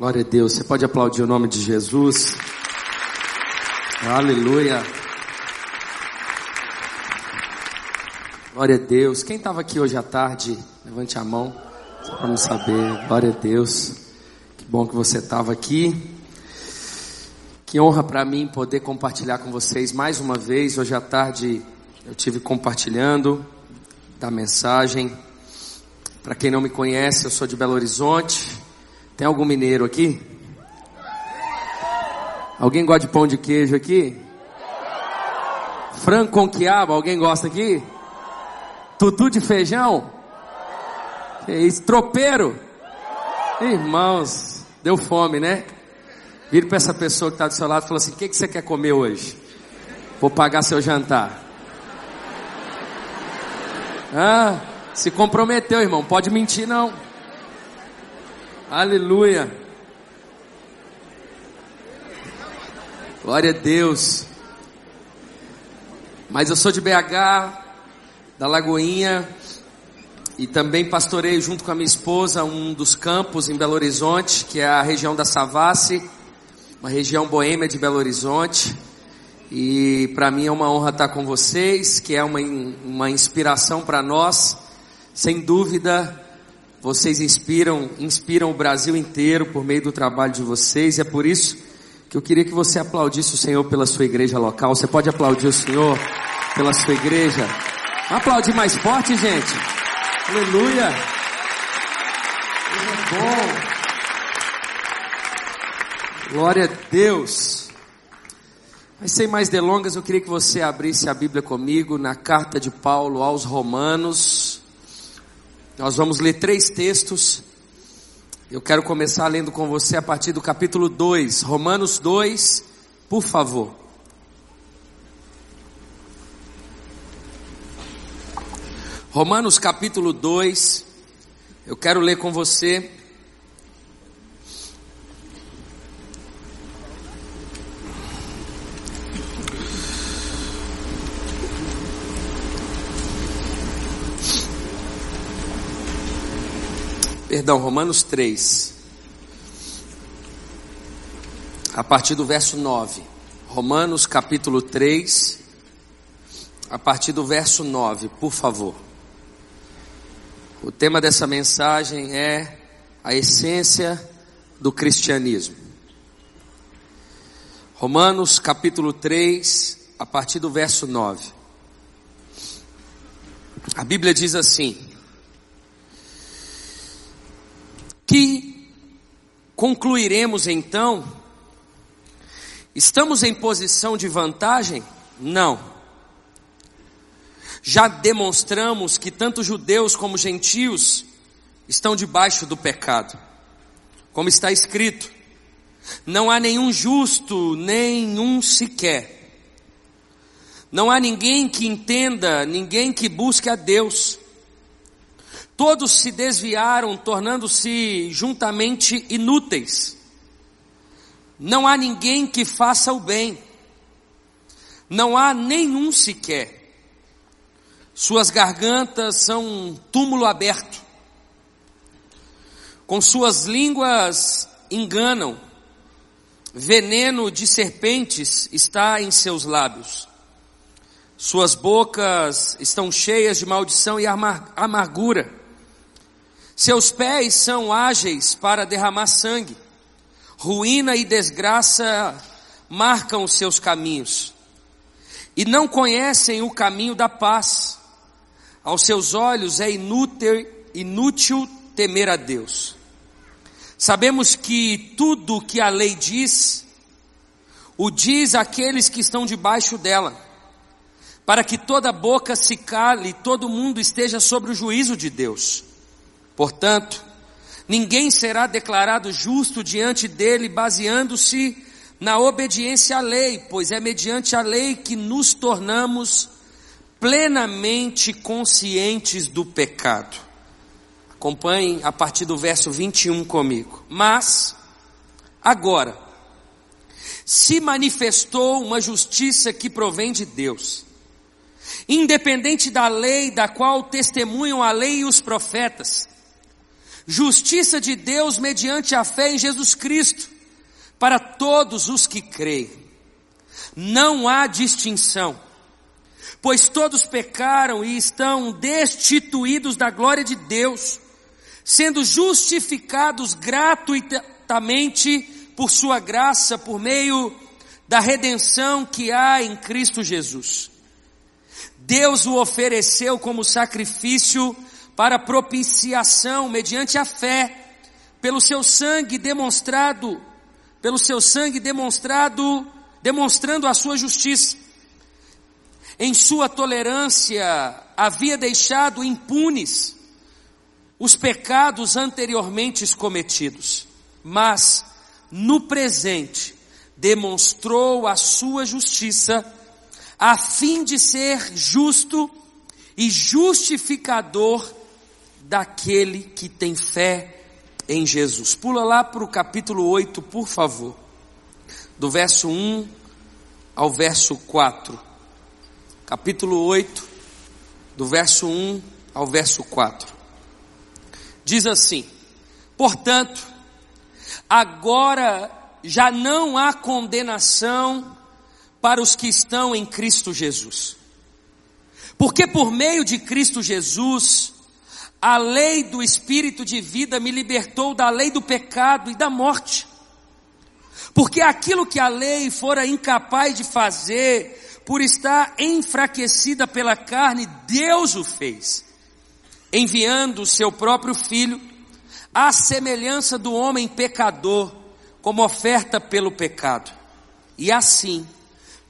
Glória a Deus. Você pode aplaudir o nome de Jesus. Aleluia. Glória a Deus. Quem estava aqui hoje à tarde? Levante a mão. Para me saber. Glória a Deus. Que bom que você estava aqui. Que honra para mim poder compartilhar com vocês mais uma vez. Hoje à tarde eu tive compartilhando da mensagem. Para quem não me conhece, eu sou de Belo Horizonte. Tem algum mineiro aqui? Alguém gosta de pão de queijo aqui? Frango com quiabo, alguém gosta aqui? Tutu de feijão? Que isso? Tropeiro? Irmãos, deu fome, né? Vira para essa pessoa que está do seu lado e fala assim: O que, que você quer comer hoje? Vou pagar seu jantar. Ah, se comprometeu, irmão. Pode mentir, não. Aleluia. Glória a Deus. Mas eu sou de BH, da Lagoinha, e também pastorei junto com a minha esposa um dos campos em Belo Horizonte, que é a região da Savassi, uma região boêmia de Belo Horizonte. E para mim é uma honra estar com vocês, que é uma, uma inspiração para nós, sem dúvida vocês inspiram, inspiram o Brasil inteiro por meio do trabalho de vocês, e é por isso que eu queria que você aplaudisse o Senhor pela sua igreja local. Você pode aplaudir o Senhor pela sua igreja? Aplaudir mais forte, gente. Aleluia. É bom. Glória a Deus. Mas sem mais delongas, eu queria que você abrisse a Bíblia comigo na carta de Paulo aos Romanos, nós vamos ler três textos. Eu quero começar lendo com você a partir do capítulo 2, Romanos 2, por favor. Romanos capítulo 2, eu quero ler com você Perdão, Romanos 3. A partir do verso 9. Romanos capítulo 3, a partir do verso 9, por favor. O tema dessa mensagem é a essência do cristianismo. Romanos capítulo 3, a partir do verso 9. A Bíblia diz assim: Que concluiremos então? Estamos em posição de vantagem? Não. Já demonstramos que tanto judeus como gentios estão debaixo do pecado. Como está escrito: Não há nenhum justo, nenhum sequer. Não há ninguém que entenda, ninguém que busque a Deus. Todos se desviaram, tornando-se juntamente inúteis. Não há ninguém que faça o bem. Não há nenhum sequer. Suas gargantas são um túmulo aberto. Com suas línguas enganam. Veneno de serpentes está em seus lábios. Suas bocas estão cheias de maldição e amargura. Seus pés são ágeis para derramar sangue. Ruína e desgraça marcam os seus caminhos. E não conhecem o caminho da paz. Aos seus olhos é inútil, inútil temer a Deus. Sabemos que tudo o que a lei diz, o diz àqueles que estão debaixo dela, para que toda boca se cale e todo mundo esteja sobre o juízo de Deus. Portanto, ninguém será declarado justo diante dele baseando-se na obediência à lei, pois é mediante a lei que nos tornamos plenamente conscientes do pecado. Acompanhem a partir do verso 21 comigo. Mas, agora, se manifestou uma justiça que provém de Deus, independente da lei da qual testemunham a lei e os profetas, justiça de Deus mediante a fé em Jesus Cristo, para todos os que creem. Não há distinção, pois todos pecaram e estão destituídos da glória de Deus, sendo justificados gratuitamente por sua graça, por meio da redenção que há em Cristo Jesus. Deus o ofereceu como sacrifício para propiciação mediante a fé, pelo seu sangue demonstrado, pelo seu sangue demonstrado, demonstrando a sua justiça. Em sua tolerância havia deixado impunes os pecados anteriormente cometidos, mas no presente demonstrou a sua justiça a fim de ser justo e justificador daquele que tem fé em Jesus. Pula lá para o capítulo 8, por favor. Do verso 1 ao verso 4. Capítulo 8, do verso 1 ao verso 4. Diz assim: Portanto, agora já não há condenação para os que estão em Cristo Jesus. Porque por meio de Cristo Jesus, a lei do Espírito de vida me libertou da lei do pecado e da morte. Porque aquilo que a lei fora incapaz de fazer, por estar enfraquecida pela carne, Deus o fez, enviando o seu próprio Filho, à semelhança do homem pecador, como oferta pelo pecado. E assim,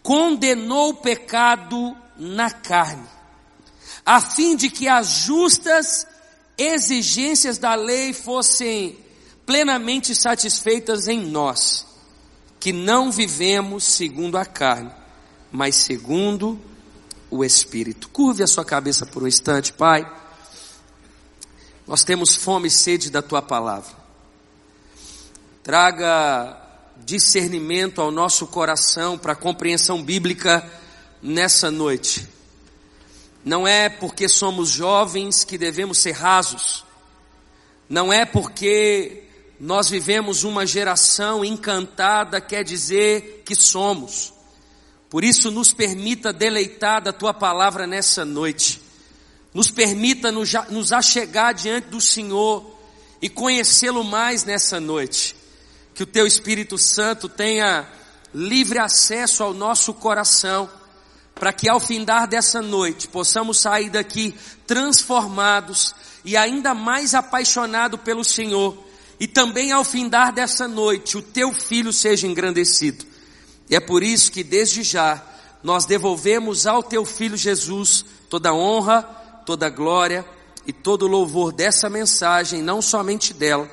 condenou o pecado na carne, a fim de que as justas exigências da lei fossem plenamente satisfeitas em nós, que não vivemos segundo a carne, mas segundo o Espírito. Curve a sua cabeça por um instante, Pai. Nós temos fome e sede da tua palavra. Traga discernimento ao nosso coração para compreensão bíblica nessa noite. Não é porque somos jovens que devemos ser rasos. Não é porque nós vivemos uma geração encantada quer dizer que somos. Por isso nos permita deleitar da tua palavra nessa noite. Nos permita nos achegar diante do Senhor e conhecê-lo mais nessa noite que o teu Espírito Santo tenha livre acesso ao nosso coração, para que ao findar dessa noite possamos sair daqui transformados e ainda mais apaixonados pelo Senhor, e também ao findar dessa noite o teu filho seja engrandecido. E é por isso que desde já nós devolvemos ao teu filho Jesus toda a honra, toda a glória e todo o louvor dessa mensagem, não somente dela,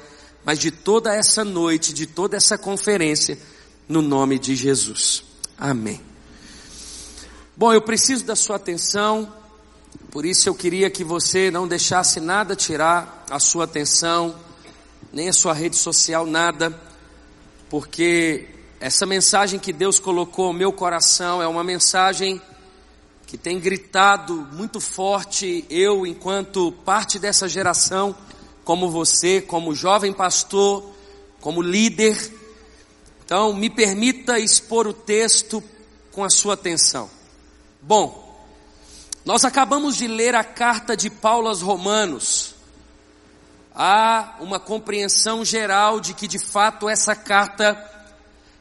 mas de toda essa noite, de toda essa conferência, no nome de Jesus. Amém. Bom, eu preciso da sua atenção, por isso eu queria que você não deixasse nada tirar a sua atenção, nem a sua rede social, nada, porque essa mensagem que Deus colocou no meu coração é uma mensagem que tem gritado muito forte, eu, enquanto parte dessa geração, como você, como jovem pastor, como líder. Então, me permita expor o texto com a sua atenção. Bom, nós acabamos de ler a carta de Paulo aos Romanos. Há uma compreensão geral de que de fato essa carta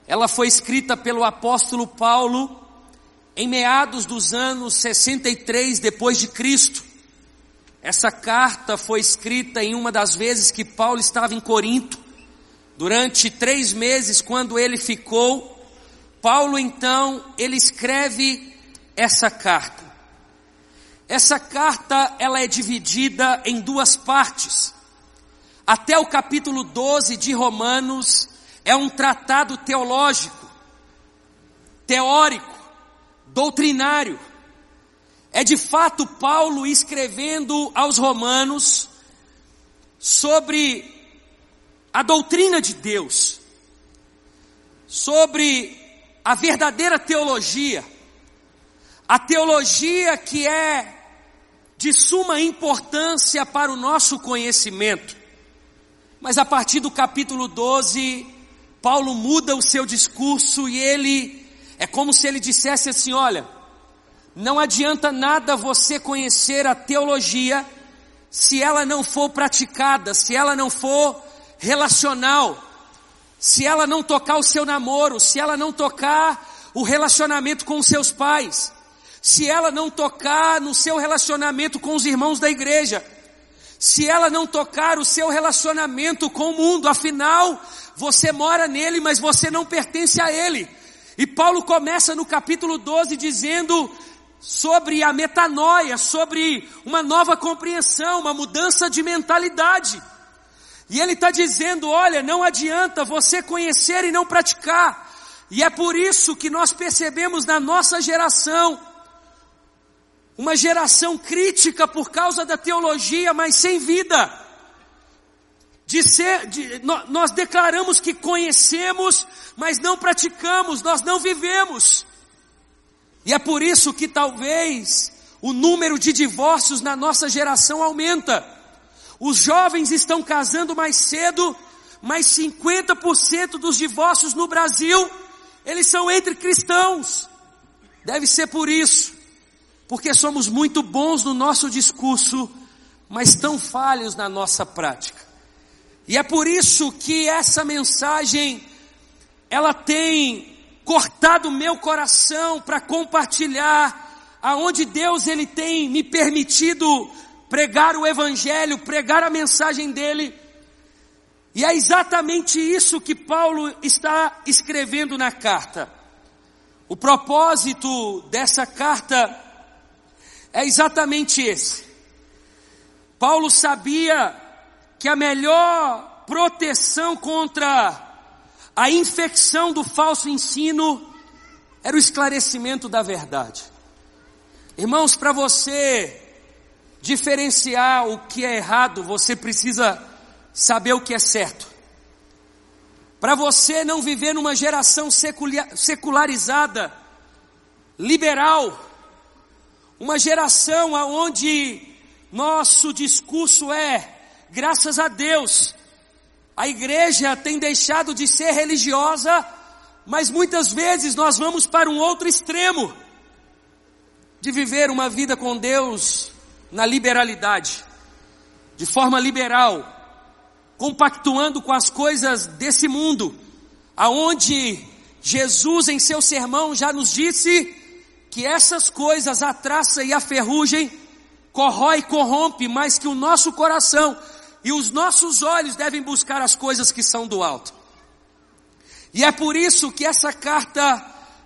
ela foi escrita pelo apóstolo Paulo em meados dos anos 63 depois de Cristo. Essa carta foi escrita em uma das vezes que Paulo estava em Corinto. Durante três meses, quando ele ficou, Paulo então, ele escreve essa carta. Essa carta, ela é dividida em duas partes. Até o capítulo 12 de Romanos é um tratado teológico, teórico, doutrinário é de fato Paulo escrevendo aos Romanos sobre a doutrina de Deus, sobre a verdadeira teologia, a teologia que é de suma importância para o nosso conhecimento. Mas a partir do capítulo 12, Paulo muda o seu discurso e ele é como se ele dissesse assim: olha, não adianta nada você conhecer a teologia se ela não for praticada, se ela não for relacional, se ela não tocar o seu namoro, se ela não tocar o relacionamento com os seus pais, se ela não tocar no seu relacionamento com os irmãos da igreja, se ela não tocar o seu relacionamento com o mundo, afinal, você mora nele, mas você não pertence a ele. E Paulo começa no capítulo 12 dizendo sobre a metanoia, sobre uma nova compreensão, uma mudança de mentalidade. E ele está dizendo: olha, não adianta você conhecer e não praticar. E é por isso que nós percebemos na nossa geração uma geração crítica por causa da teologia, mas sem vida. De ser, de, nós declaramos que conhecemos, mas não praticamos, nós não vivemos. E é por isso que talvez o número de divórcios na nossa geração aumenta. Os jovens estão casando mais cedo, mas 50% dos divórcios no Brasil, eles são entre cristãos. Deve ser por isso porque somos muito bons no nosso discurso, mas tão falhos na nossa prática. E é por isso que essa mensagem, ela tem cortado meu coração para compartilhar aonde Deus ele tem me permitido pregar o evangelho, pregar a mensagem dele. E é exatamente isso que Paulo está escrevendo na carta. O propósito dessa carta é exatamente esse. Paulo sabia que a melhor proteção contra a infecção do falso ensino era o esclarecimento da verdade. Irmãos, para você diferenciar o que é errado, você precisa saber o que é certo. Para você não viver numa geração secularizada, liberal, uma geração onde nosso discurso é, graças a Deus, a igreja tem deixado de ser religiosa, mas muitas vezes nós vamos para um outro extremo de viver uma vida com Deus na liberalidade, de forma liberal, compactuando com as coisas desse mundo, aonde Jesus em seu sermão já nos disse que essas coisas, a traça e a ferrugem, corrói e corrompe, mas que o nosso coração e os nossos olhos devem buscar as coisas que são do alto. E é por isso que essa carta,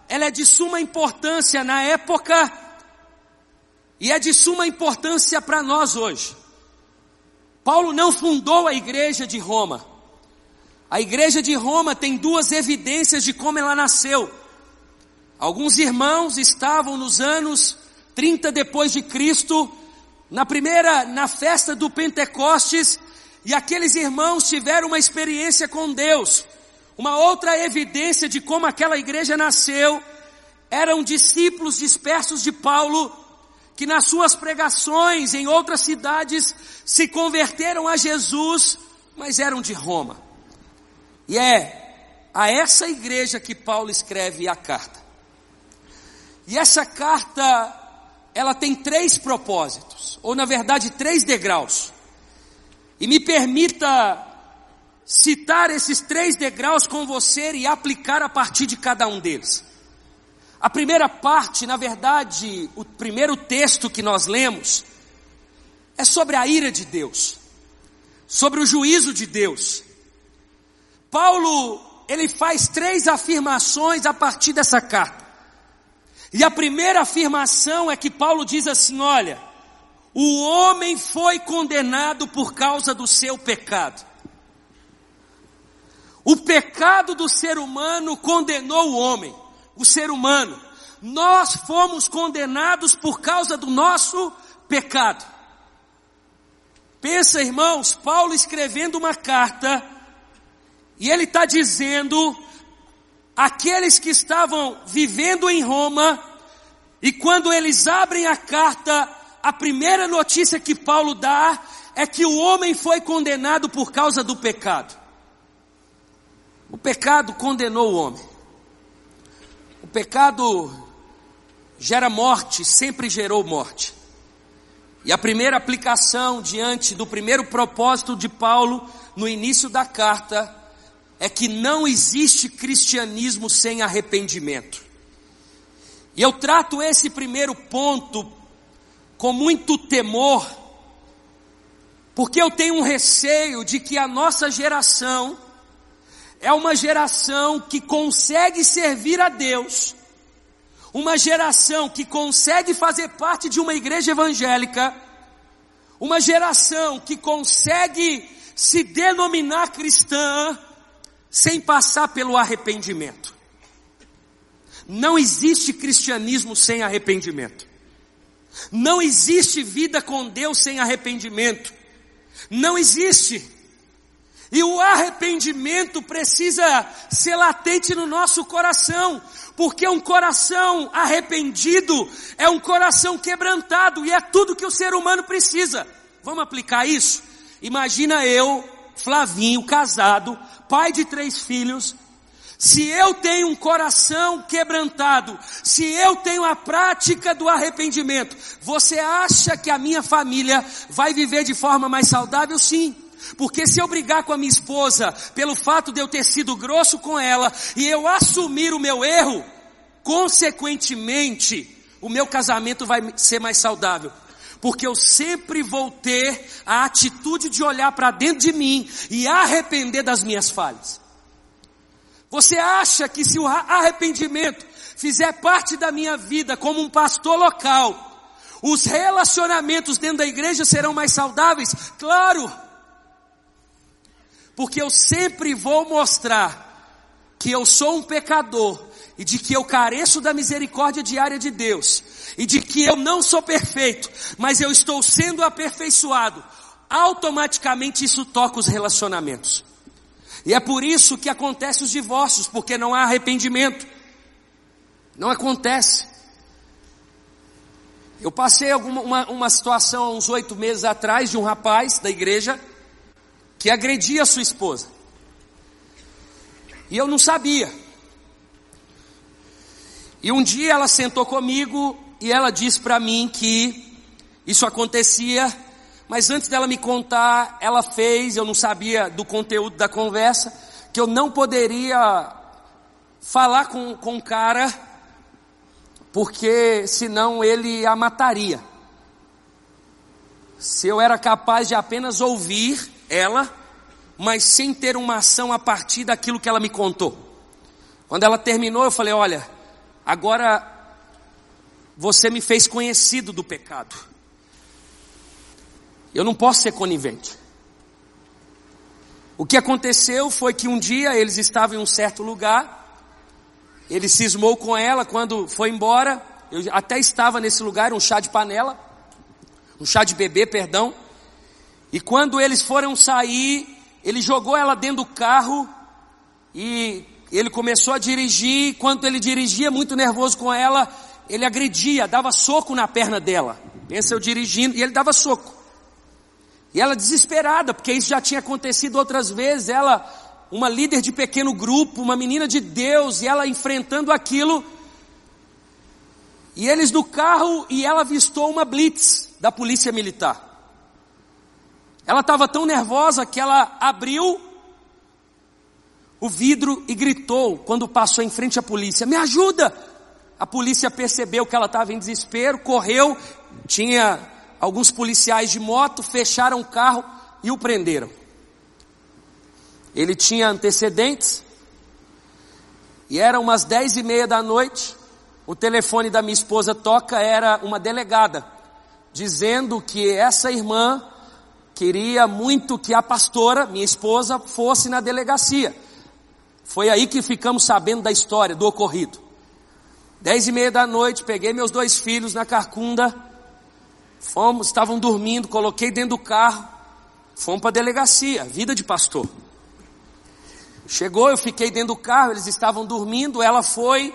ela é de suma importância na época e é de suma importância para nós hoje. Paulo não fundou a igreja de Roma. A igreja de Roma tem duas evidências de como ela nasceu. Alguns irmãos estavam nos anos 30 depois de Cristo, na primeira, na festa do Pentecostes, e aqueles irmãos tiveram uma experiência com Deus. Uma outra evidência de como aquela igreja nasceu, eram discípulos dispersos de Paulo, que nas suas pregações em outras cidades se converteram a Jesus, mas eram de Roma. E é a essa igreja que Paulo escreve a carta. E essa carta, ela tem três propósitos, ou na verdade três degraus. E me permita citar esses três degraus com você e aplicar a partir de cada um deles. A primeira parte, na verdade, o primeiro texto que nós lemos, é sobre a ira de Deus, sobre o juízo de Deus. Paulo, ele faz três afirmações a partir dessa carta. E a primeira afirmação é que Paulo diz assim: olha, o homem foi condenado por causa do seu pecado. O pecado do ser humano condenou o homem, o ser humano. Nós fomos condenados por causa do nosso pecado. Pensa, irmãos, Paulo escrevendo uma carta, e ele está dizendo aqueles que estavam vivendo em Roma, e quando eles abrem a carta, a primeira notícia que Paulo dá é que o homem foi condenado por causa do pecado. O pecado condenou o homem. O pecado gera morte, sempre gerou morte. E a primeira aplicação diante do primeiro propósito de Paulo no início da carta é que não existe cristianismo sem arrependimento. E eu trato esse primeiro ponto com muito temor, porque eu tenho um receio de que a nossa geração é uma geração que consegue servir a Deus, uma geração que consegue fazer parte de uma igreja evangélica, uma geração que consegue se denominar cristã sem passar pelo arrependimento. Não existe cristianismo sem arrependimento. Não existe vida com Deus sem arrependimento. Não existe. E o arrependimento precisa ser latente no nosso coração, porque um coração arrependido é um coração quebrantado e é tudo que o ser humano precisa. Vamos aplicar isso? Imagina eu, Flavinho, casado, pai de três filhos, se eu tenho um coração quebrantado, se eu tenho a prática do arrependimento, você acha que a minha família vai viver de forma mais saudável? Sim. Porque se eu brigar com a minha esposa pelo fato de eu ter sido grosso com ela e eu assumir o meu erro, consequentemente, o meu casamento vai ser mais saudável. Porque eu sempre vou ter a atitude de olhar para dentro de mim e arrepender das minhas falhas. Você acha que se o arrependimento fizer parte da minha vida como um pastor local, os relacionamentos dentro da igreja serão mais saudáveis? Claro! Porque eu sempre vou mostrar que eu sou um pecador e de que eu careço da misericórdia diária de Deus e de que eu não sou perfeito, mas eu estou sendo aperfeiçoado. Automaticamente isso toca os relacionamentos. E é por isso que acontecem os divórcios, porque não há arrependimento. Não acontece. Eu passei alguma, uma, uma situação há uns oito meses atrás de um rapaz da igreja que agredia a sua esposa. E eu não sabia. E um dia ela sentou comigo e ela disse para mim que isso acontecia mas antes dela me contar, ela fez, eu não sabia do conteúdo da conversa, que eu não poderia falar com, com o cara, porque senão ele a mataria. Se eu era capaz de apenas ouvir ela, mas sem ter uma ação a partir daquilo que ela me contou. Quando ela terminou, eu falei: Olha, agora você me fez conhecido do pecado. Eu não posso ser conivente. O que aconteceu foi que um dia eles estavam em um certo lugar, ele cismou com ela quando foi embora, eu até estava nesse lugar, um chá de panela, um chá de bebê, perdão, e quando eles foram sair, ele jogou ela dentro do carro e ele começou a dirigir, quando ele dirigia muito nervoso com ela, ele agredia, dava soco na perna dela. Pensa eu dirigindo e ele dava soco. E ela desesperada, porque isso já tinha acontecido outras vezes, ela, uma líder de pequeno grupo, uma menina de Deus, e ela enfrentando aquilo. E eles no carro, e ela avistou uma blitz da polícia militar. Ela estava tão nervosa que ela abriu o vidro e gritou quando passou em frente à polícia: Me ajuda! A polícia percebeu que ela estava em desespero, correu, tinha alguns policiais de moto fecharam o carro e o prenderam. Ele tinha antecedentes, e era umas dez e meia da noite, o telefone da minha esposa toca, era uma delegada, dizendo que essa irmã queria muito que a pastora, minha esposa, fosse na delegacia. Foi aí que ficamos sabendo da história, do ocorrido. Dez e meia da noite, peguei meus dois filhos na carcunda, Fomos, estavam dormindo, coloquei dentro do carro, fomos para a delegacia, vida de pastor. Chegou, eu fiquei dentro do carro, eles estavam dormindo, ela foi,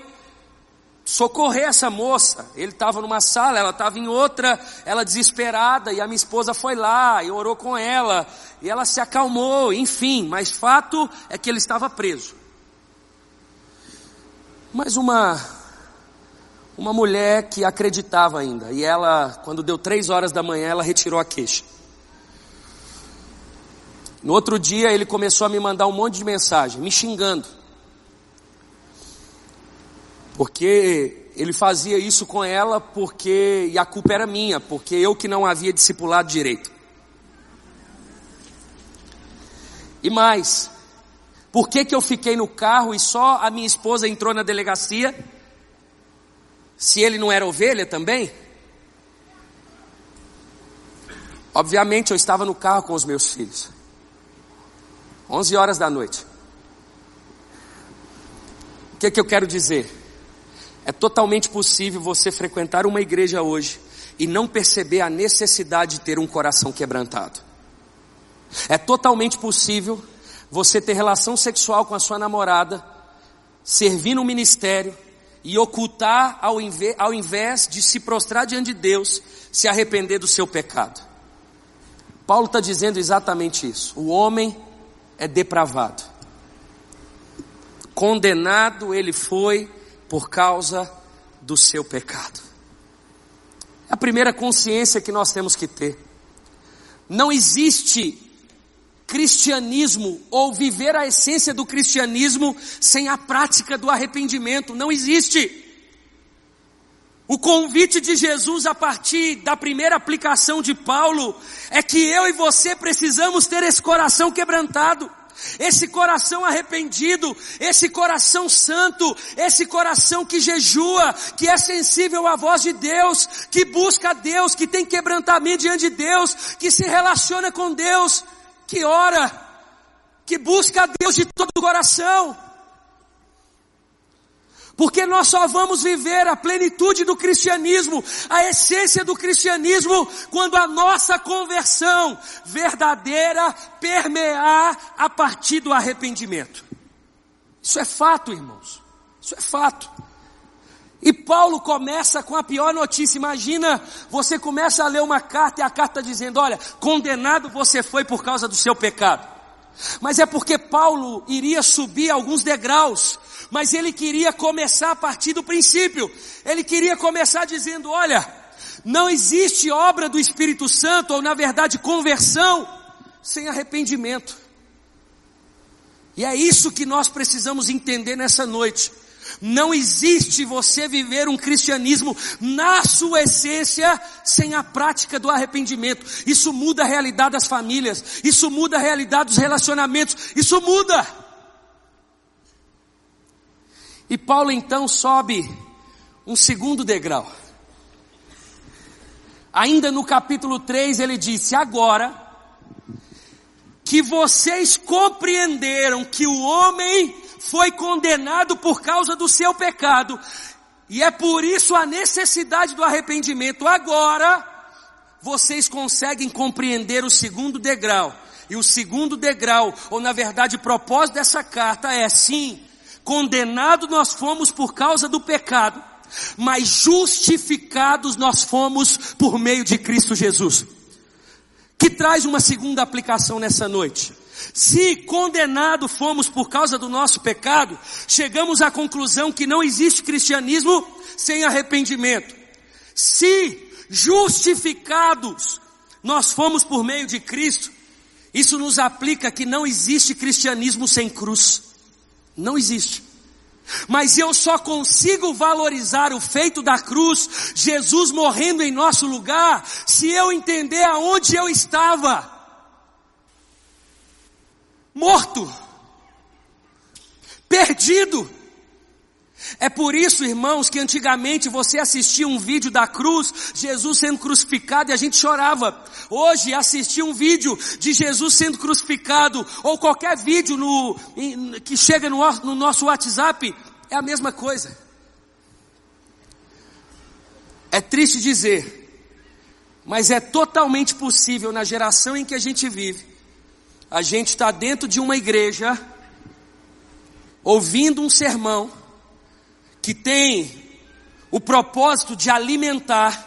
socorrer essa moça. Ele estava numa sala, ela estava em outra, ela desesperada, e a minha esposa foi lá e orou com ela, e ela se acalmou, enfim, mas fato é que ele estava preso. Mas uma, uma mulher que acreditava ainda, e ela, quando deu três horas da manhã, ela retirou a queixa. No outro dia ele começou a me mandar um monte de mensagem, me xingando. Porque ele fazia isso com ela porque, e a culpa era minha, porque eu que não havia discipulado direito. E mais, por que que eu fiquei no carro e só a minha esposa entrou na delegacia? Se ele não era ovelha também? Obviamente eu estava no carro com os meus filhos. 11 horas da noite. O que que eu quero dizer? É totalmente possível você frequentar uma igreja hoje e não perceber a necessidade de ter um coração quebrantado. É totalmente possível você ter relação sexual com a sua namorada, servir no ministério e ocultar ao invés, ao invés de se prostrar diante de Deus, se arrepender do seu pecado. Paulo está dizendo exatamente isso. O homem é depravado. Condenado ele foi por causa do seu pecado. É a primeira consciência que nós temos que ter. Não existe cristianismo ou viver a essência do cristianismo sem a prática do arrependimento. Não existe. O convite de Jesus a partir da primeira aplicação de Paulo é que eu e você precisamos ter esse coração quebrantado esse coração arrependido, esse coração santo, esse coração que jejua, que é sensível à voz de Deus, que busca Deus, que tem quebrantamento diante de Deus, que se relaciona com Deus, que ora, que busca a Deus de todo o coração. Porque nós só vamos viver a plenitude do cristianismo, a essência do cristianismo, quando a nossa conversão verdadeira permear a partir do arrependimento. Isso é fato, irmãos. Isso é fato. E Paulo começa com a pior notícia. Imagina, você começa a ler uma carta e a carta dizendo: olha, condenado você foi por causa do seu pecado. Mas é porque Paulo iria subir alguns degraus mas ele queria começar a partir do princípio. Ele queria começar dizendo: olha, não existe obra do Espírito Santo, ou na verdade conversão, sem arrependimento. E é isso que nós precisamos entender nessa noite. Não existe você viver um cristianismo na sua essência sem a prática do arrependimento. Isso muda a realidade das famílias, isso muda a realidade dos relacionamentos, isso muda. E Paulo então sobe um segundo degrau. Ainda no capítulo 3 ele disse: Agora que vocês compreenderam que o homem foi condenado por causa do seu pecado, e é por isso a necessidade do arrependimento. Agora, vocês conseguem compreender o segundo degrau. E o segundo degrau, ou na verdade o propósito dessa carta é sim, Condenados nós fomos por causa do pecado, mas justificados nós fomos por meio de Cristo Jesus. Que traz uma segunda aplicação nessa noite. Se condenado fomos por causa do nosso pecado, chegamos à conclusão que não existe cristianismo sem arrependimento. Se justificados nós fomos por meio de Cristo, isso nos aplica que não existe cristianismo sem cruz. Não existe. Mas eu só consigo valorizar o feito da cruz, Jesus morrendo em nosso lugar, se eu entender aonde eu estava. Morto. Perdido. É por isso, irmãos, que antigamente você assistia um vídeo da cruz, Jesus sendo crucificado e a gente chorava. Hoje assistir um vídeo de Jesus sendo crucificado ou qualquer vídeo no, que chega no, no nosso WhatsApp é a mesma coisa. É triste dizer, mas é totalmente possível na geração em que a gente vive. A gente está dentro de uma igreja, ouvindo um sermão que tem o propósito de alimentar,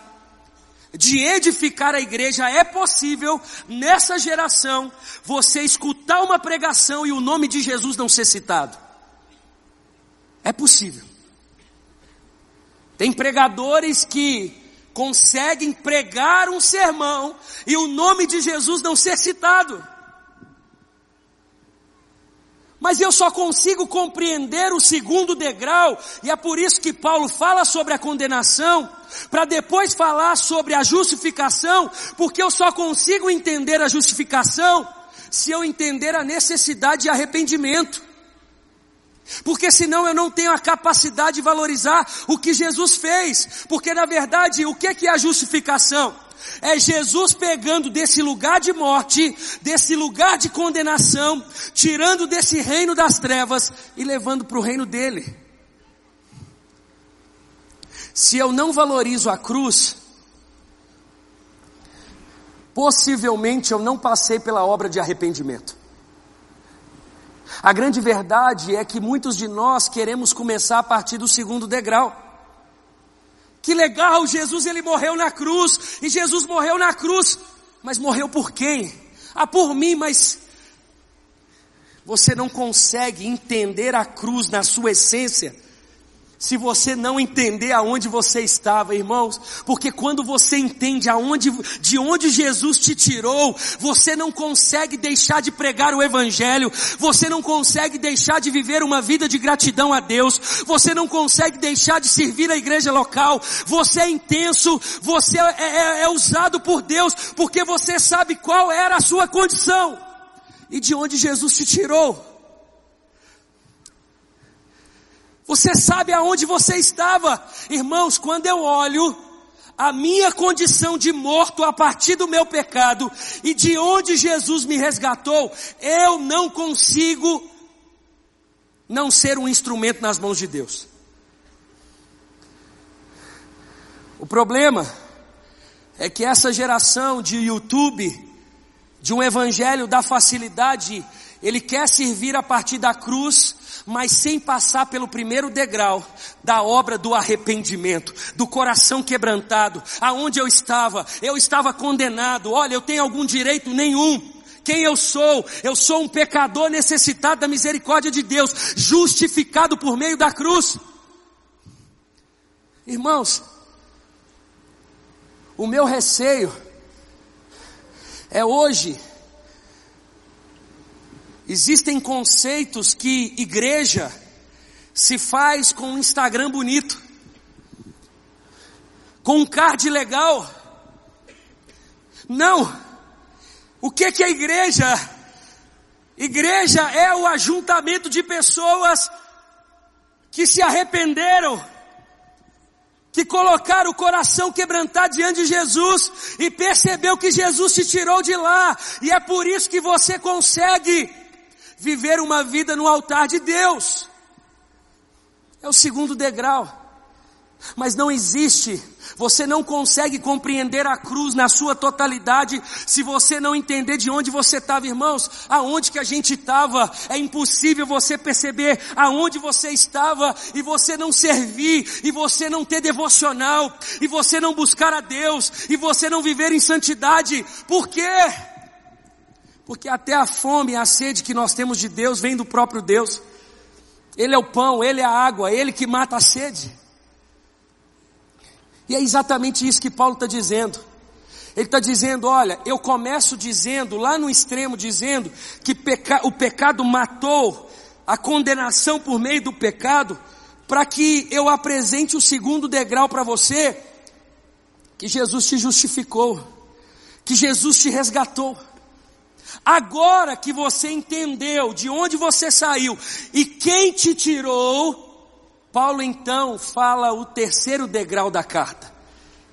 de edificar a igreja, é possível nessa geração você escutar uma pregação e o nome de Jesus não ser citado. É possível. Tem pregadores que conseguem pregar um sermão e o nome de Jesus não ser citado. Mas eu só consigo compreender o segundo degrau, e é por isso que Paulo fala sobre a condenação, para depois falar sobre a justificação, porque eu só consigo entender a justificação se eu entender a necessidade de arrependimento. Porque senão eu não tenho a capacidade de valorizar o que Jesus fez. Porque na verdade, o que é a justificação? É Jesus pegando desse lugar de morte, desse lugar de condenação, tirando desse reino das trevas e levando para o reino dele. Se eu não valorizo a cruz, possivelmente eu não passei pela obra de arrependimento. A grande verdade é que muitos de nós queremos começar a partir do segundo degrau. Que legal, Jesus ele morreu na cruz, e Jesus morreu na cruz, mas morreu por quem? Ah, por mim, mas você não consegue entender a cruz na sua essência se você não entender aonde você estava, irmãos, porque quando você entende aonde, de onde Jesus te tirou, você não consegue deixar de pregar o Evangelho, você não consegue deixar de viver uma vida de gratidão a Deus, você não consegue deixar de servir a igreja local, você é intenso, você é, é, é usado por Deus, porque você sabe qual era a sua condição e de onde Jesus te tirou. Você sabe aonde você estava. Irmãos, quando eu olho a minha condição de morto a partir do meu pecado e de onde Jesus me resgatou, eu não consigo não ser um instrumento nas mãos de Deus. O problema é que essa geração de YouTube, de um evangelho da facilidade, ele quer servir a partir da cruz, mas sem passar pelo primeiro degrau da obra do arrependimento, do coração quebrantado, aonde eu estava, eu estava condenado, olha, eu tenho algum direito nenhum, quem eu sou, eu sou um pecador necessitado da misericórdia de Deus, justificado por meio da cruz. Irmãos, o meu receio é hoje Existem conceitos que igreja se faz com um Instagram bonito, com um card legal. Não. O que que é igreja? Igreja é o ajuntamento de pessoas que se arrependeram, que colocaram o coração quebrantado diante de Jesus e percebeu que Jesus te tirou de lá, e é por isso que você consegue viver uma vida no altar de Deus. É o segundo degrau. Mas não existe, você não consegue compreender a cruz na sua totalidade se você não entender de onde você estava, irmãos. Aonde que a gente estava, é impossível você perceber aonde você estava e você não servir, e você não ter devocional, e você não buscar a Deus, e você não viver em santidade. Por quê? Porque até a fome e a sede que nós temos de Deus vem do próprio Deus. Ele é o pão, Ele é a água, Ele que mata a sede. E é exatamente isso que Paulo está dizendo. Ele está dizendo, olha, eu começo dizendo, lá no extremo, dizendo que peca, o pecado matou a condenação por meio do pecado, para que eu apresente o segundo degrau para você, que Jesus te justificou, que Jesus te resgatou. Agora que você entendeu de onde você saiu e quem te tirou, Paulo então fala o terceiro degrau da carta.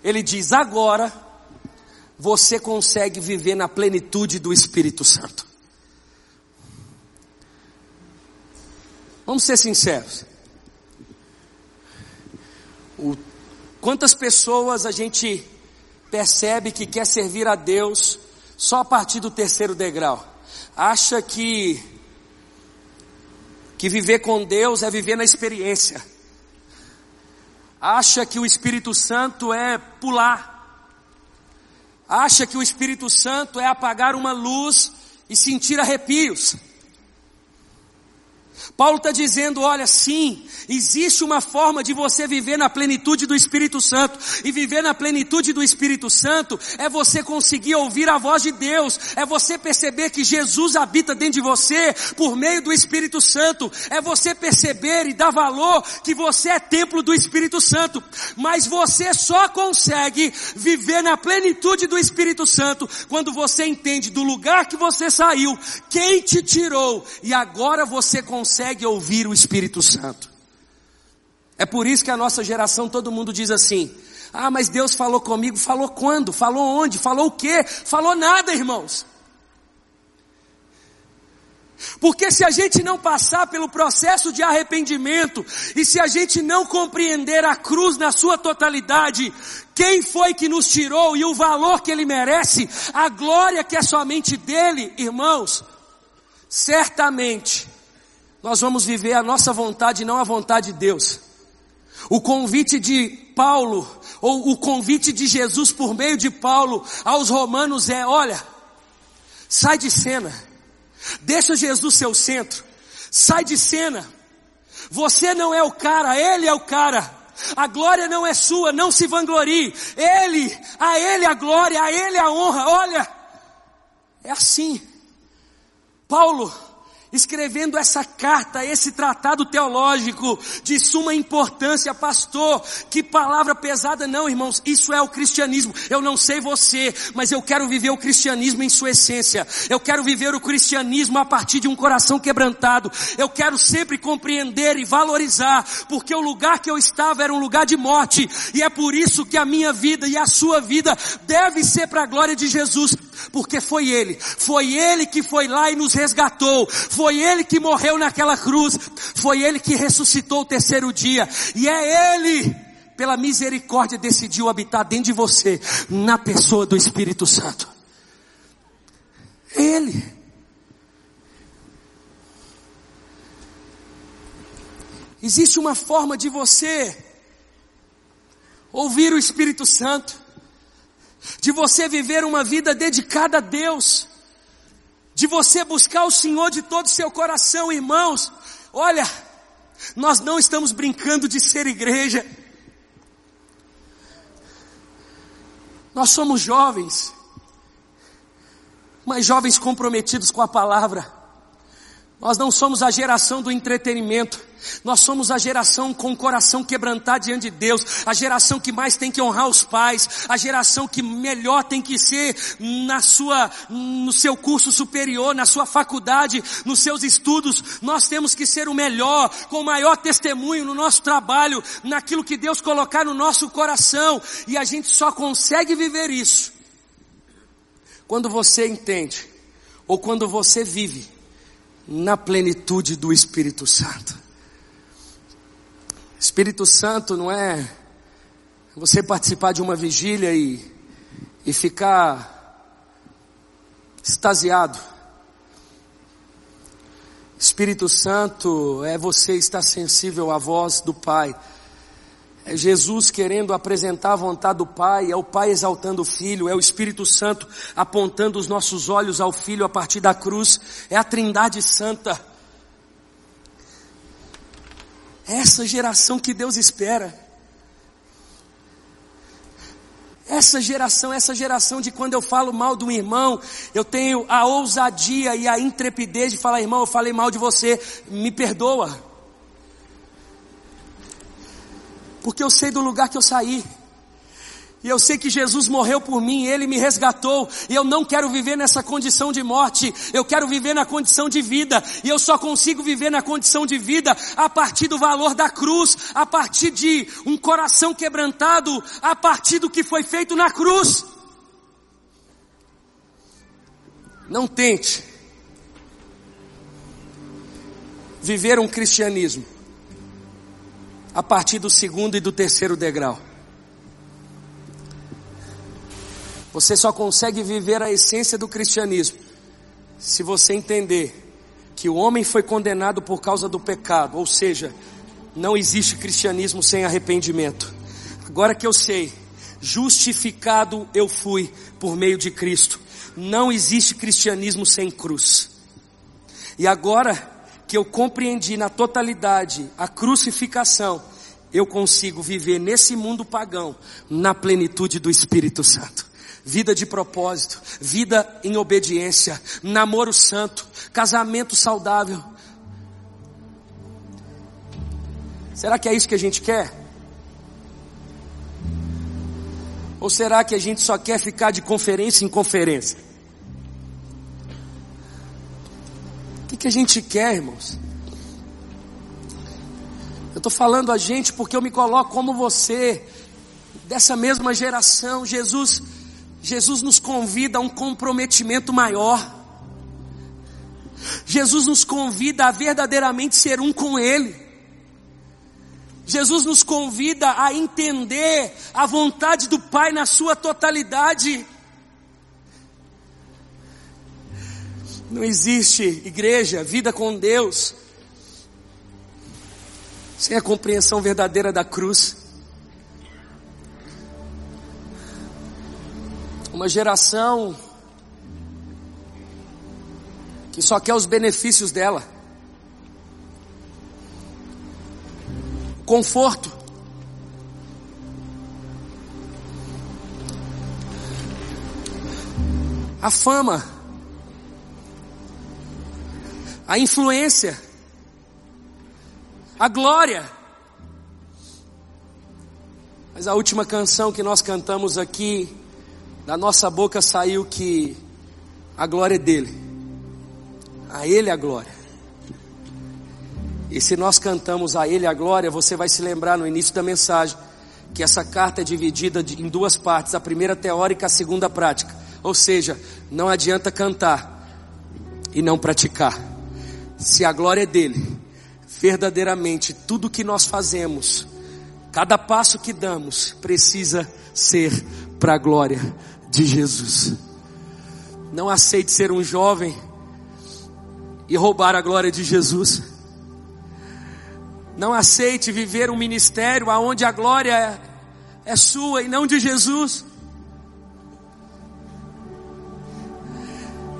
Ele diz: agora você consegue viver na plenitude do Espírito Santo. Vamos ser sinceros. O, quantas pessoas a gente percebe que quer servir a Deus só a partir do terceiro degrau. Acha que que viver com Deus é viver na experiência. acha que o Espírito Santo é pular, acha que o Espírito Santo é apagar uma luz e sentir arrepios. Paulo está dizendo: olha, sim, existe uma forma de você viver na plenitude do Espírito Santo. E viver na plenitude do Espírito Santo é você conseguir ouvir a voz de Deus, é você perceber que Jesus habita dentro de você por meio do Espírito Santo, é você perceber e dar valor que você é templo do Espírito Santo. Mas você só consegue viver na plenitude do Espírito Santo quando você entende do lugar que você saiu, quem te tirou, e agora você consegue consegue ouvir o Espírito Santo. É por isso que a nossa geração todo mundo diz assim: "Ah, mas Deus falou comigo, falou quando? Falou onde? Falou o quê? Falou nada, irmãos." Porque se a gente não passar pelo processo de arrependimento e se a gente não compreender a cruz na sua totalidade, quem foi que nos tirou e o valor que ele merece, a glória que é somente dele, irmãos, certamente nós vamos viver a nossa vontade e não a vontade de Deus. O convite de Paulo, ou o convite de Jesus por meio de Paulo aos romanos é, olha, sai de cena, deixa Jesus seu centro, sai de cena, você não é o cara, Ele é o cara, a glória não é sua, não se vanglorie, Ele, a Ele a glória, a Ele a honra, olha, é assim, Paulo, escrevendo essa carta, esse tratado teológico de suma importância, pastor, que palavra pesada não, irmãos, isso é o cristianismo. Eu não sei você, mas eu quero viver o cristianismo em sua essência. Eu quero viver o cristianismo a partir de um coração quebrantado. Eu quero sempre compreender e valorizar, porque o lugar que eu estava era um lugar de morte, e é por isso que a minha vida e a sua vida deve ser para a glória de Jesus, porque foi Ele, foi Ele que foi lá e nos resgatou, foi Ele que morreu naquela cruz, foi Ele que ressuscitou o terceiro dia, e é Ele, pela misericórdia, decidiu habitar dentro de você, na pessoa do Espírito Santo. É Ele. Existe uma forma de você ouvir o Espírito Santo de você viver uma vida dedicada a Deus, de você buscar o Senhor de todo o seu coração, irmãos. Olha, nós não estamos brincando de ser igreja. Nós somos jovens, mas jovens comprometidos com a palavra. Nós não somos a geração do entretenimento. Nós somos a geração com o coração quebrantado diante de Deus, a geração que mais tem que honrar os pais, a geração que melhor tem que ser na sua, no seu curso superior, na sua faculdade, nos seus estudos. Nós temos que ser o melhor, com o maior testemunho no nosso trabalho, naquilo que Deus colocar no nosso coração. E a gente só consegue viver isso quando você entende, ou quando você vive na plenitude do Espírito Santo. Espírito Santo não é você participar de uma vigília e, e ficar extasiado. Espírito Santo é você estar sensível à voz do Pai. É Jesus querendo apresentar a vontade do Pai, é o Pai exaltando o Filho, é o Espírito Santo apontando os nossos olhos ao Filho a partir da cruz, é a Trindade Santa. Essa geração que Deus espera. Essa geração, essa geração de quando eu falo mal de um irmão, eu tenho a ousadia e a intrepidez de falar, irmão, eu falei mal de você, me perdoa. Porque eu sei do lugar que eu saí. E eu sei que Jesus morreu por mim, Ele me resgatou, e eu não quero viver nessa condição de morte, eu quero viver na condição de vida, e eu só consigo viver na condição de vida a partir do valor da cruz, a partir de um coração quebrantado, a partir do que foi feito na cruz. Não tente viver um cristianismo a partir do segundo e do terceiro degrau. Você só consegue viver a essência do cristianismo se você entender que o homem foi condenado por causa do pecado, ou seja, não existe cristianismo sem arrependimento. Agora que eu sei, justificado eu fui por meio de Cristo. Não existe cristianismo sem cruz. E agora que eu compreendi na totalidade a crucificação, eu consigo viver nesse mundo pagão na plenitude do Espírito Santo. Vida de propósito, vida em obediência, namoro santo, casamento saudável. Será que é isso que a gente quer? Ou será que a gente só quer ficar de conferência em conferência? O que, que a gente quer, irmãos? Eu estou falando a gente porque eu me coloco como você, dessa mesma geração. Jesus, Jesus nos convida a um comprometimento maior. Jesus nos convida a verdadeiramente ser um com Ele. Jesus nos convida a entender a vontade do Pai na sua totalidade. Não existe igreja, vida com Deus, sem a compreensão verdadeira da cruz. Uma geração que só quer os benefícios dela. Conforto. A fama. A influência a glória. Mas a última canção que nós cantamos aqui, da nossa boca saiu que a glória é dele. A ele a glória. E se nós cantamos a ele a glória, você vai se lembrar no início da mensagem que essa carta é dividida em duas partes, a primeira teórica, a segunda prática. Ou seja, não adianta cantar e não praticar. Se a glória é dele, verdadeiramente tudo que nós fazemos, cada passo que damos, precisa ser para a glória de Jesus. Não aceite ser um jovem e roubar a glória de Jesus. Não aceite viver um ministério aonde a glória é sua e não de Jesus.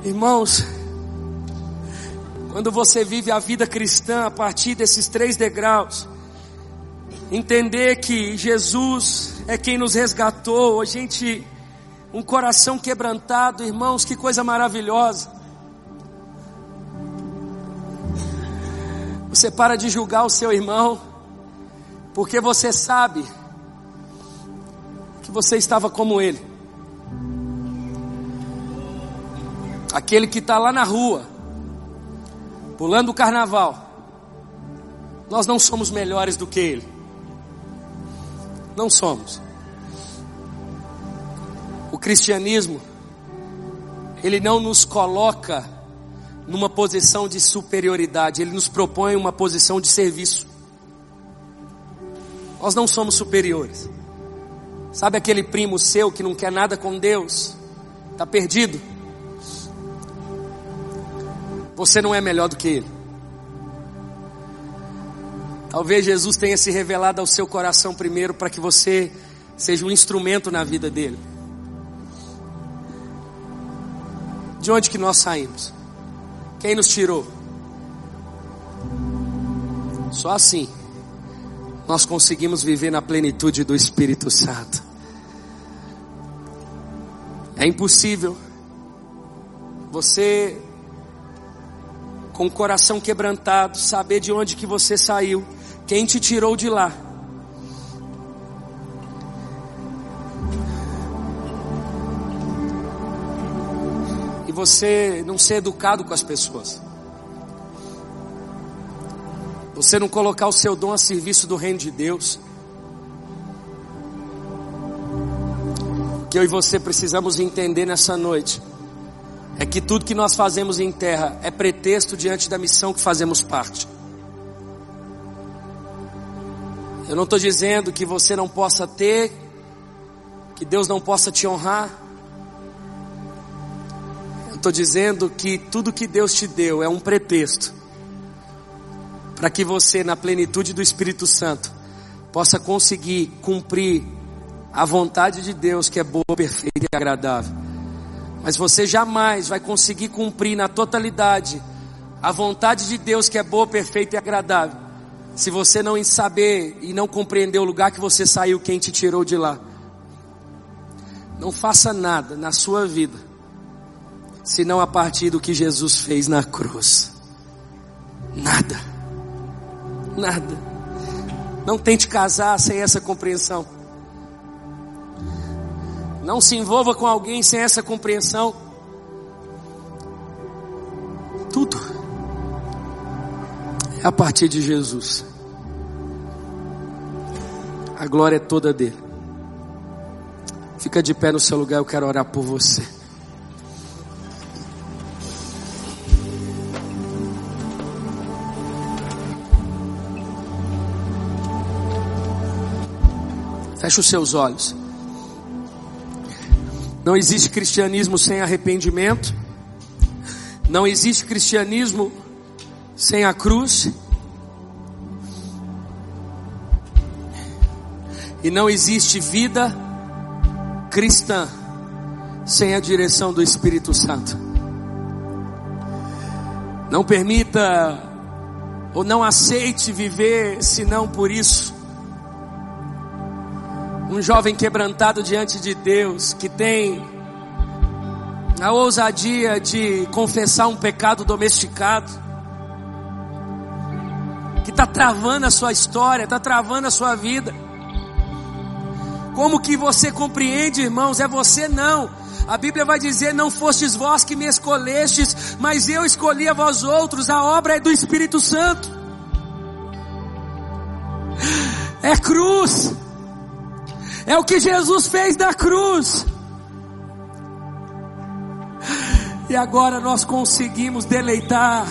Irmãos, quando você vive a vida cristã a partir desses três degraus, entender que Jesus é quem nos resgatou, a gente, um coração quebrantado, irmãos, que coisa maravilhosa. Você para de julgar o seu irmão, porque você sabe que você estava como ele. Aquele que está lá na rua, pulando o carnaval, nós não somos melhores do que ele. Não somos. O cristianismo, ele não nos coloca numa posição de superioridade, ele nos propõe uma posição de serviço. Nós não somos superiores. Sabe aquele primo seu que não quer nada com Deus? Está perdido? Você não é melhor do que ele. Talvez Jesus tenha se revelado ao seu coração primeiro para que você seja um instrumento na vida dele. De onde que nós saímos? Quem nos tirou? Só assim nós conseguimos viver na plenitude do Espírito Santo. É impossível você com o coração quebrantado, saber de onde que você saiu, quem te tirou de lá. Você não ser educado com as pessoas. Você não colocar o seu dom a serviço do reino de Deus. Que eu e você precisamos entender nessa noite é que tudo que nós fazemos em terra é pretexto diante da missão que fazemos parte. Eu não estou dizendo que você não possa ter, que Deus não possa te honrar. Estou dizendo que tudo que Deus te deu é um pretexto para que você, na plenitude do Espírito Santo, possa conseguir cumprir a vontade de Deus que é boa, perfeita e agradável. Mas você jamais vai conseguir cumprir na totalidade a vontade de Deus que é boa, perfeita e agradável. Se você não saber e não compreender o lugar que você saiu, quem te tirou de lá. Não faça nada na sua vida, senão a partir do que Jesus fez na cruz. Nada. Nada. Não tente casar sem essa compreensão. Não se envolva com alguém sem essa compreensão. Tudo é a partir de Jesus. A glória é toda dele. Fica de pé no seu lugar, eu quero orar por você. Feche os seus olhos. Não existe cristianismo sem arrependimento. Não existe cristianismo sem a cruz. E não existe vida cristã sem a direção do Espírito Santo. Não permita ou não aceite viver senão por isso. Um jovem quebrantado diante de Deus, que tem a ousadia de confessar um pecado domesticado, que está travando a sua história, está travando a sua vida. Como que você compreende, irmãos? É você não. A Bíblia vai dizer: Não fostes vós que me escolhestes, mas eu escolhi a vós outros. A obra é do Espírito Santo. É cruz. É o que Jesus fez na cruz. E agora nós conseguimos deleitar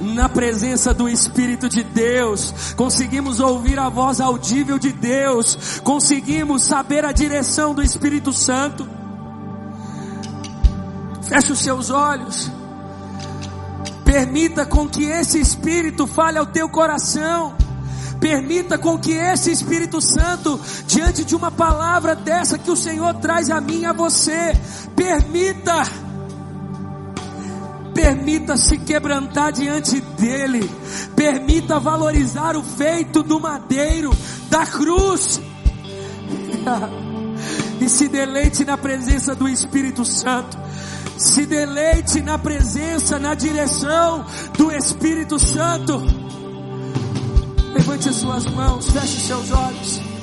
na presença do Espírito de Deus, conseguimos ouvir a voz audível de Deus, conseguimos saber a direção do Espírito Santo. Feche os seus olhos. Permita com que esse Espírito fale ao teu coração. Permita com que esse Espírito Santo, diante de uma palavra dessa que o Senhor traz a mim e a você, permita Permita se quebrantar diante dele. Permita valorizar o feito do madeiro, da cruz. e se deleite na presença do Espírito Santo. Se deleite na presença, na direção do Espírito Santo. Levante as suas mãos, feche seus olhos.